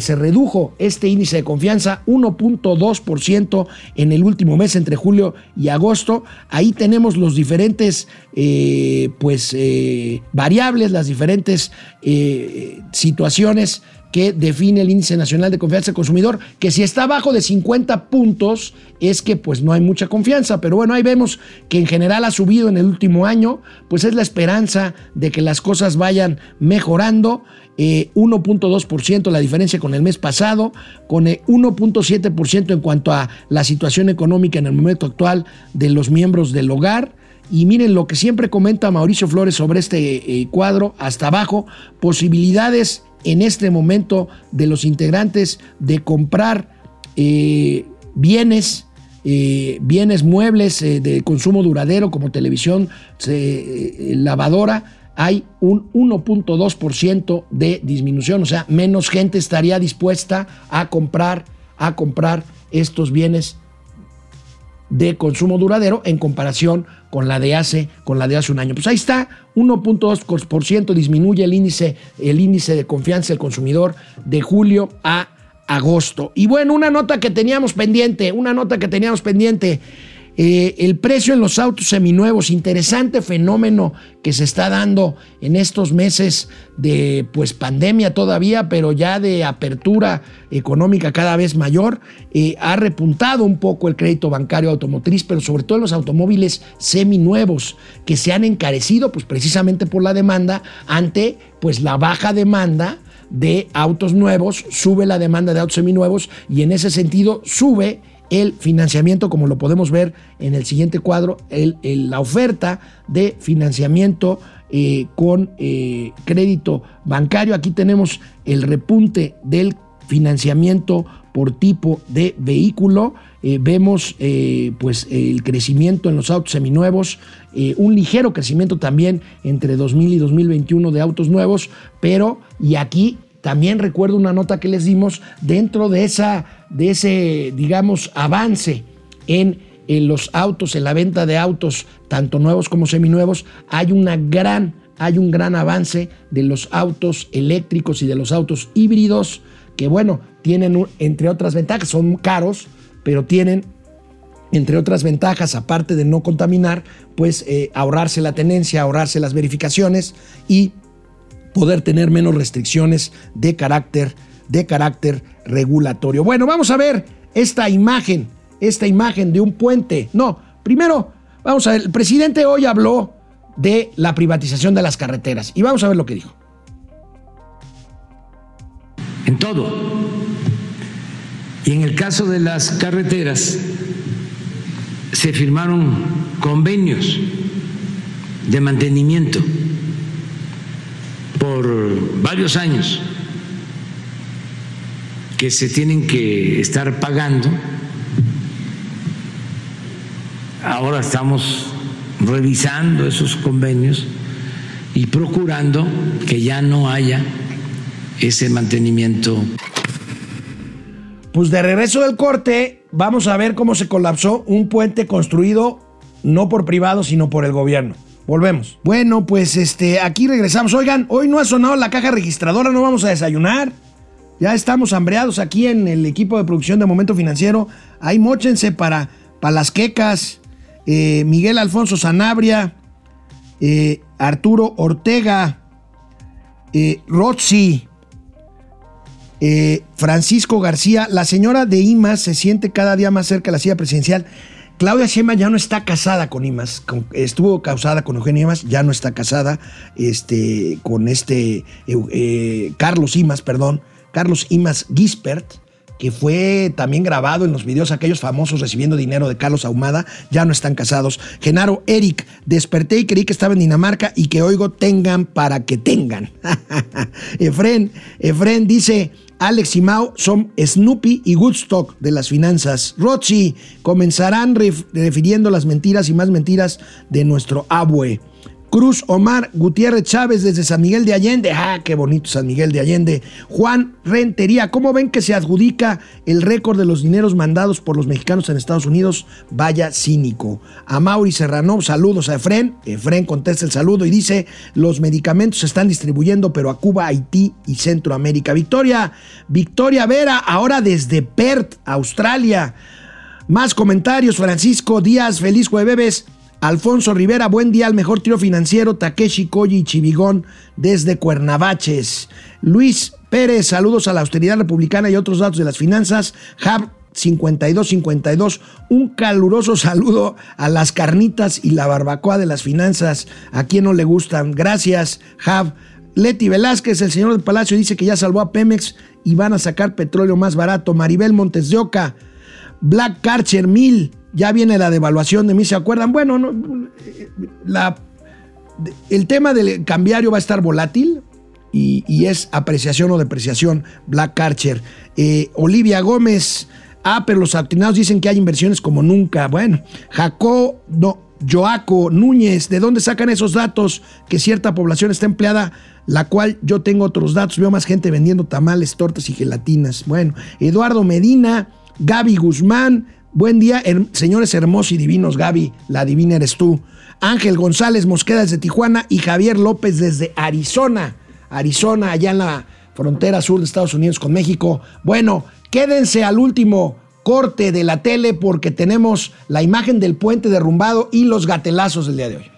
se redujo este índice de confianza 1.2% en el último mes entre julio y agosto. Ahí tenemos los diferentes eh, pues, eh, variables, las diferentes eh, situaciones que define el índice nacional de confianza del consumidor, que si está abajo de 50 puntos es que pues no hay mucha confianza, pero bueno, ahí vemos que en general ha subido en el último año, pues es la esperanza de que las cosas vayan mejorando. 1.2% la diferencia con el mes pasado, con 1.7% en cuanto a la situación económica en el momento actual de los miembros del hogar. Y miren lo que siempre comenta Mauricio Flores sobre este eh, cuadro, hasta abajo, posibilidades en este momento de los integrantes de comprar eh, bienes, eh, bienes muebles eh, de consumo duradero como televisión, lavadora, hay un 1.2% de disminución, o sea, menos gente estaría dispuesta a comprar, a comprar estos bienes de consumo duradero en comparación con la de hace, con la de hace un año. Pues ahí está, 1.2% disminuye el índice, el índice de confianza del consumidor de julio a agosto. Y bueno, una nota que teníamos pendiente, una nota que teníamos pendiente. Eh, el precio en los autos seminuevos, interesante fenómeno que se está dando en estos meses de pues pandemia todavía, pero ya de apertura económica cada vez mayor, eh, ha repuntado un poco el crédito bancario automotriz, pero sobre todo en los automóviles seminuevos que se han encarecido pues precisamente por la demanda ante pues la baja demanda de autos nuevos, sube la demanda de autos seminuevos y en ese sentido sube el financiamiento, como lo podemos ver en el siguiente cuadro, el, la oferta de financiamiento eh, con eh, crédito bancario. Aquí tenemos el repunte del financiamiento por tipo de vehículo. Eh, vemos pues el crecimiento en los autos seminuevos, un ligero crecimiento también entre 2000 y 2021 de autos nuevos, pero y aquí también recuerdo una nota que les dimos dentro de, esa, de ese, digamos, avance en, en los autos, en la venta de autos, tanto nuevos como seminuevos, hay una gran, hay un gran avance de los autos eléctricos y de los autos híbridos, que bueno, tienen entre otras ventajas, son caros, pero tienen entre otras ventajas, aparte de no contaminar, pues eh, ahorrarse la tenencia, ahorrarse las verificaciones y poder tener menos restricciones de carácter, de carácter regulatorio. Bueno, vamos a ver esta imagen, esta imagen de un puente. No, primero, vamos a ver, el presidente hoy habló de la privatización de las carreteras y vamos a ver lo que dijo. En todo. Y en el caso de las carreteras, se firmaron convenios de mantenimiento por varios años que se tienen que estar pagando. Ahora estamos revisando esos convenios y procurando que ya no haya ese mantenimiento. Pues de regreso del corte, vamos a ver cómo se colapsó un puente construido no por privado, sino por el gobierno. Volvemos. Bueno, pues este, aquí regresamos. Oigan, hoy no ha sonado la caja registradora, no vamos a desayunar. Ya estamos hambreados aquí en el equipo de producción de Momento Financiero. Ahí mochense para, para las quecas. Eh, Miguel Alfonso Sanabria, eh, Arturo Ortega, eh, eh, Francisco García. La señora de Imas se siente cada día más cerca de la silla presidencial. Claudia Sheinbaum ya no está casada con Imas, estuvo casada con Eugenio Imas, ya no está casada este, con este Eu- eh, Carlos Imas, perdón, Carlos Imas Gispert, que fue también grabado en los videos aquellos famosos recibiendo dinero de Carlos Ahumada, ya no están casados. Genaro Eric, desperté y creí que estaba en Dinamarca y que oigo tengan para que tengan. Efren, Efren dice, Alex y Mao son Snoopy y Woodstock de las finanzas. Rochi, comenzarán ref- refiriendo las mentiras y más mentiras de nuestro abue. Cruz Omar Gutiérrez Chávez desde San Miguel de Allende. Ah, qué bonito San Miguel de Allende. Juan Rentería, ¿cómo ven que se adjudica el récord de los dineros mandados por los mexicanos en Estados Unidos? Vaya cínico. A Mauri Serrano, saludos a Efren. Efren contesta el saludo y dice, los medicamentos se están distribuyendo, pero a Cuba, Haití y Centroamérica. Victoria, Victoria Vera, ahora desde Perth, Australia. Más comentarios, Francisco Díaz, feliz jueves. Alfonso Rivera, buen día al mejor tiro financiero, Takeshi Koji y Chivigón desde Cuernavaches. Luis Pérez, saludos a la austeridad republicana y otros datos de las finanzas. Jab 5252, un caluroso saludo a las carnitas y la barbacoa de las finanzas. A quien no le gustan. Gracias, Jab. Leti Velázquez, el señor del Palacio, dice que ya salvó a Pemex y van a sacar petróleo más barato. Maribel Montes de Oca, Black Karcher 1000, ya viene la devaluación de mí, ¿se acuerdan? Bueno, no, el tema del cambiario va a estar volátil y, es apreciación o depreciación, Black Karcher. Eh, Olivia Gómez, ah, pero los atinados dicen que hay inversiones como nunca. Bueno, Jaco, no, Joaco Núñez, ¿de dónde sacan esos datos que cierta población está empleada? La cual yo tengo otros datos, veo más gente vendiendo tamales, tortas y gelatinas. Bueno, Eduardo Medina, Gaby Guzmán, buen día, señores hermosos y divinos, Gaby, la divina eres tú. Ángel González Mosqueda desde Tijuana y Javier López desde Arizona. Arizona, allá en la frontera sur de Estados Unidos con México. Bueno, quédense al último corte de la tele porque tenemos la imagen del puente derrumbado y los gatelazos del día de hoy.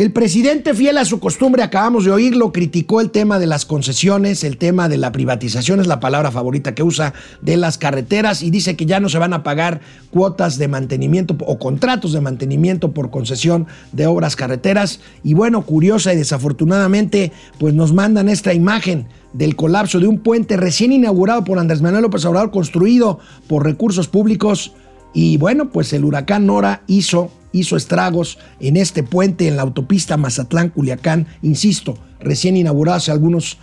El presidente, fiel a su costumbre, acabamos de oírlo, criticó el tema de las concesiones, el tema de la privatización, es la palabra favorita que usa, de las carreteras y dice que ya no se van a pagar cuotas de mantenimiento o contratos de mantenimiento por concesión de obras carreteras. Y bueno, curiosa y desafortunadamente, pues nos mandan esta imagen del colapso de un puente recién inaugurado por Andrés Manuel López Obrador, construido por recursos públicos. Y bueno, pues el huracán Nora hizo hizo estragos en este puente en la autopista Mazatlán-Culiacán, insisto, recién inaugurado hace algunas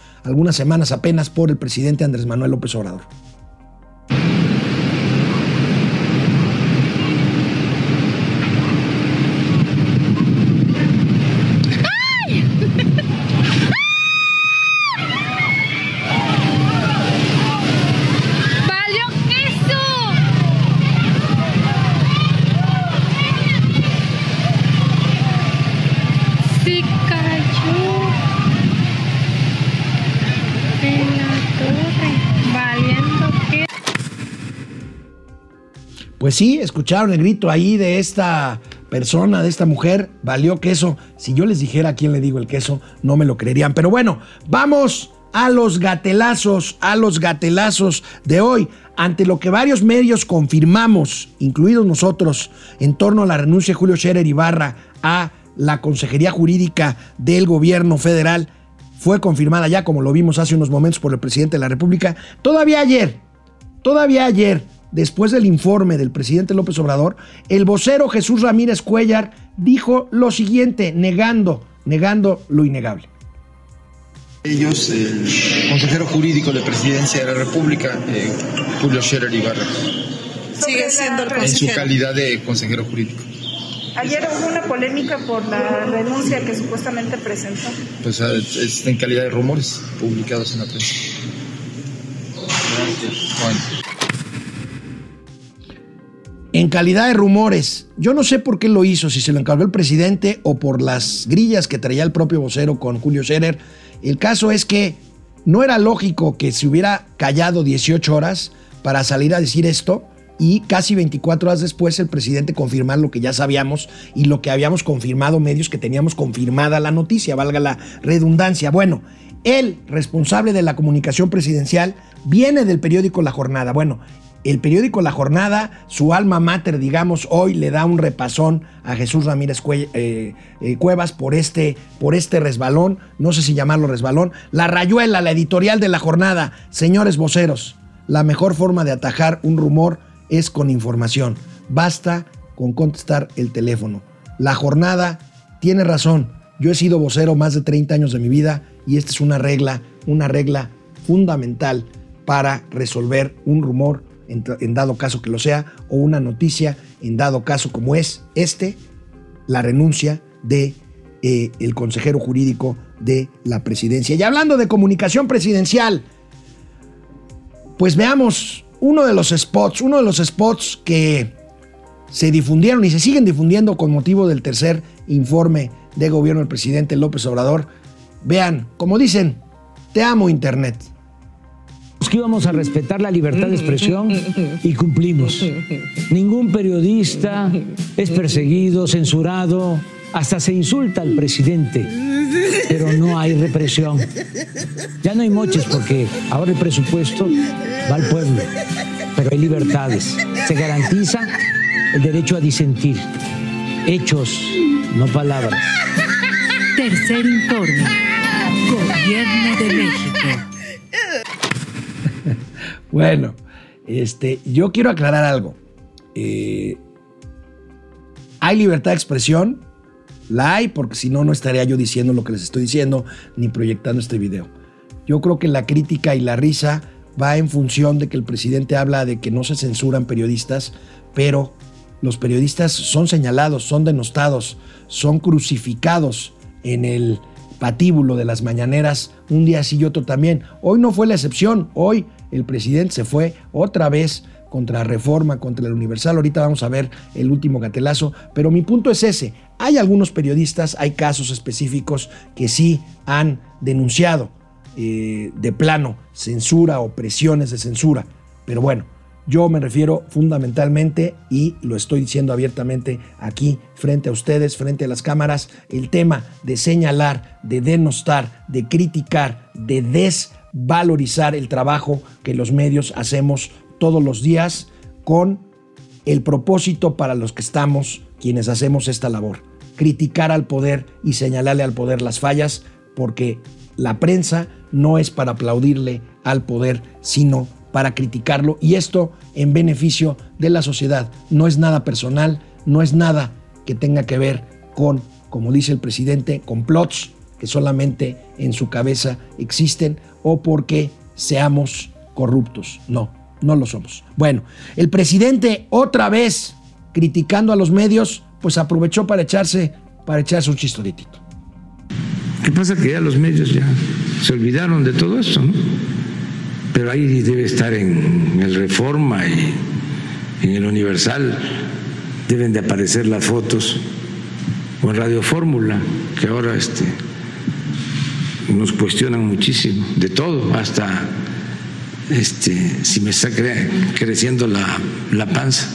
semanas apenas por el presidente Andrés Manuel López Obrador. Pues sí, escucharon el grito ahí de esta persona, de esta mujer, valió queso. Si yo les dijera a quién le digo el queso, no me lo creerían. Pero bueno, vamos a los gatelazos, a los gatelazos de hoy. Ante lo que varios medios confirmamos, incluidos nosotros, en torno a la renuncia de Julio Scherer Ibarra a la Consejería Jurídica del Gobierno Federal, fue confirmada ya, como lo vimos hace unos momentos por el presidente de la República. Todavía ayer, Todavía ayer, después del informe del presidente López Obrador, el vocero Jesús Ramírez Cuellar dijo lo siguiente, negando, negando lo innegable. Ellos, el consejero jurídico de Presidencia de la República, eh, Julio Scherer Ibarra, Sigue siendo el en su consejero. calidad de consejero jurídico. Ayer hubo una polémica por la renuncia que supuestamente presentó. Pues ah, es en calidad de rumores publicados en la prensa. Bueno. En calidad de rumores. Yo no sé por qué lo hizo, si se lo encargó el presidente o por las grillas que traía el propio vocero con Julio Scherer. El caso es que no era lógico que se hubiera callado 18 horas para salir a decir esto y casi 24 horas después el presidente confirmar lo que ya sabíamos y lo que habíamos confirmado medios que teníamos confirmada la noticia, valga la redundancia. Bueno, el responsable de la comunicación presidencial viene del periódico La Jornada. Bueno, el periódico La Jornada, su alma mater, digamos, hoy le da un repasón a Jesús Ramírez eh, eh, Cuevas por este, por este resbalón, no sé si llamarlo resbalón. La Rayuela, la editorial de La Jornada, señores voceros, la mejor forma de atajar un rumor es con información. Basta con contestar el teléfono. La jornada tiene razón. Yo he sido vocero más de 30 años de mi vida y esta es una regla, una regla fundamental para resolver un rumor en, dado caso que lo sea o una noticia en dado caso como es este, la renuncia de eh, consejero jurídico de la presidencia. Y hablando de comunicación presidencial, pues veamos uno de los spots, uno de los spots que se difundieron y se siguen difundiendo con motivo del tercer informe de gobierno del presidente López Obrador. Vean, como dicen, te amo Internet. Que íbamos a respetar la libertad de expresión y cumplimos. Ningún periodista es perseguido, censurado, hasta se insulta al presidente, pero no hay represión. Ya no hay moches porque ahora el presupuesto va al pueblo, pero hay libertades. Se garantiza el derecho a disentir. Hechos, no palabras. Tercer informe. Gobierno de México. Bueno, este, yo quiero aclarar algo. Eh, hay libertad de expresión, la hay, porque si no, no estaría yo diciendo lo que les estoy diciendo ni proyectando este video. Yo creo que la crítica y la risa va en función de que el presidente habla de que no se censuran periodistas, pero los periodistas son señalados, son denostados, son crucificados en el patíbulo de las mañaneras, un día sí y otro también. Hoy no fue la excepción, hoy el presidente se fue otra vez contra Reforma, contra el Universal. Ahorita vamos a ver el último gatelazo, pero mi punto es ese. Hay algunos periodistas, hay casos específicos que sí han denunciado eh, de plano censura o presiones de censura. Pero bueno, yo me refiero fundamentalmente, y lo estoy diciendo abiertamente aquí frente a ustedes, frente a las cámaras, el tema de señalar, de denostar, de criticar, de desvalorizar el trabajo que los medios hacemos todos los días con el propósito para los que estamos quienes hacemos esta labor. Criticar al poder y señalarle al poder las fallas porque la prensa no es para aplaudirle al poder, sino para criticarlo y esto en beneficio de la sociedad. No es nada personal, no es nada que tenga que ver con, como dice el presidente, complots que solamente en su cabeza existen o porque seamos corruptos. No, no lo somos. Bueno, el presidente otra vez criticando a los medios, pues aprovechó para echarse, para echarse un chistoritito. ¿Qué pasa? Que ya los medios ya se olvidaron de todo esto, ¿no? Pero ahí debe estar en el Reforma y en el Universal deben de aparecer las fotos o en Radio Fórmula, que ahora este, nos cuestionan muchísimo de todo, hasta este, si me está creciendo la, la panza,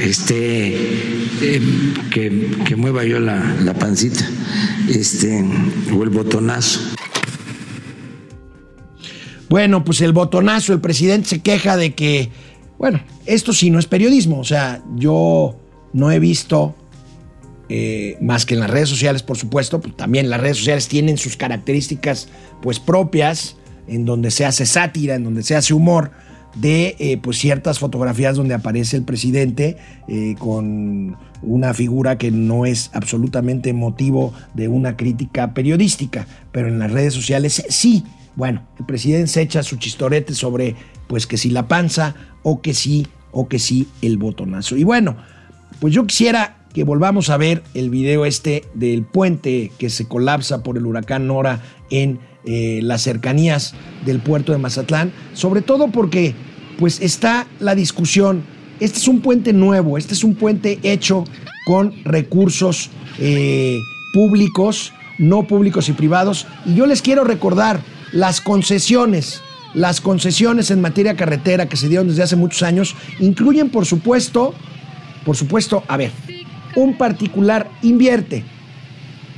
este, que, que, mueva yo la, la, pancita, este, o el botonazo. Bueno, pues el botonazo, el presidente se queja de que, bueno, esto sí no es periodismo, o sea, yo no he visto eh, más que en las redes sociales, por supuesto, pues también las redes sociales tienen sus características pues propias, en donde se hace sátira, en donde se hace humor, de eh, pues ciertas fotografías donde aparece el presidente eh, con una figura que no es absolutamente motivo de una crítica periodística, pero en las redes sociales sí. Bueno, el presidente se echa su chistorete sobre pues que si la panza o que sí o que sí el botonazo. Y bueno, pues yo quisiera que volvamos a ver el video este del puente que se colapsa por el huracán Nora en eh, las cercanías del puerto de Mazatlán, sobre todo porque pues está la discusión Este es un puente nuevo, este es un puente hecho con recursos eh, públicos, no públicos y privados. Y yo les quiero recordar las concesiones, las concesiones en materia carretera que se dieron desde hace muchos años, incluyen, por supuesto, por supuesto, a ver, un particular invierte,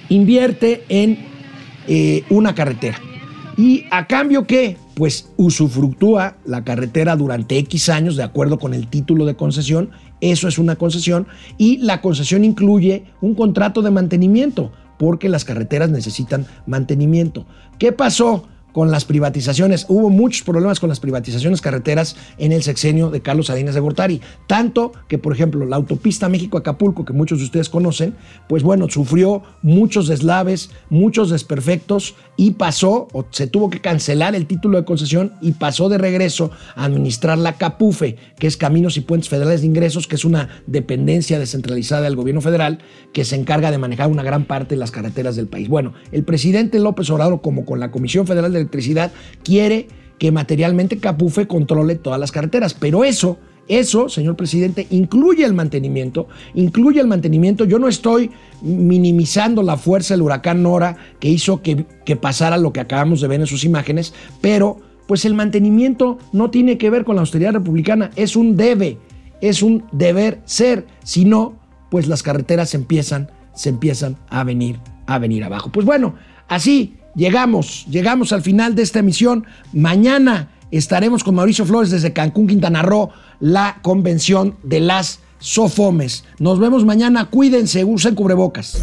invierte en eh, una carretera. ¿Y a cambio qué? Pues usufructúa la carretera durante X años de acuerdo con el título de concesión. Eso es una concesión. Y la concesión incluye un contrato de mantenimiento, porque las carreteras necesitan mantenimiento. ¿Qué pasó? Con las privatizaciones. Hubo muchos problemas con las privatizaciones carreteras en el sexenio de Carlos Salinas de Gortari. Tanto que, por ejemplo, la autopista México-Acapulco, que muchos de ustedes conocen, pues bueno, sufrió muchos deslaves, muchos desperfectos y pasó, o se tuvo que cancelar el título de concesión y pasó de regreso a administrar la CAPUFE, que es Caminos y Puentes Federales de Ingresos, que es una dependencia descentralizada del gobierno federal que se encarga de manejar una gran parte de las carreteras del país. Bueno, el presidente López Obrador, como con la Comisión Federal de Electricidad, quiere que materialmente Capufe controle todas las carreteras, pero eso eso, señor presidente, incluye el mantenimiento, incluye el mantenimiento. Yo no estoy minimizando la fuerza del huracán Nora que hizo que, que, pasara lo que acabamos de ver en sus imágenes, pero pues el mantenimiento no tiene que ver con la austeridad republicana, es un debe, es un deber ser. Si no, pues las carreteras empiezan, se empiezan a venir, a venir abajo. Pues bueno, así llegamos, llegamos al final de esta emisión. Mañana estaremos con Mauricio Flores desde Cancún, Quintana Roo, la convención de las Sofomes. Nos vemos mañana, cuídense, usen cubrebocas.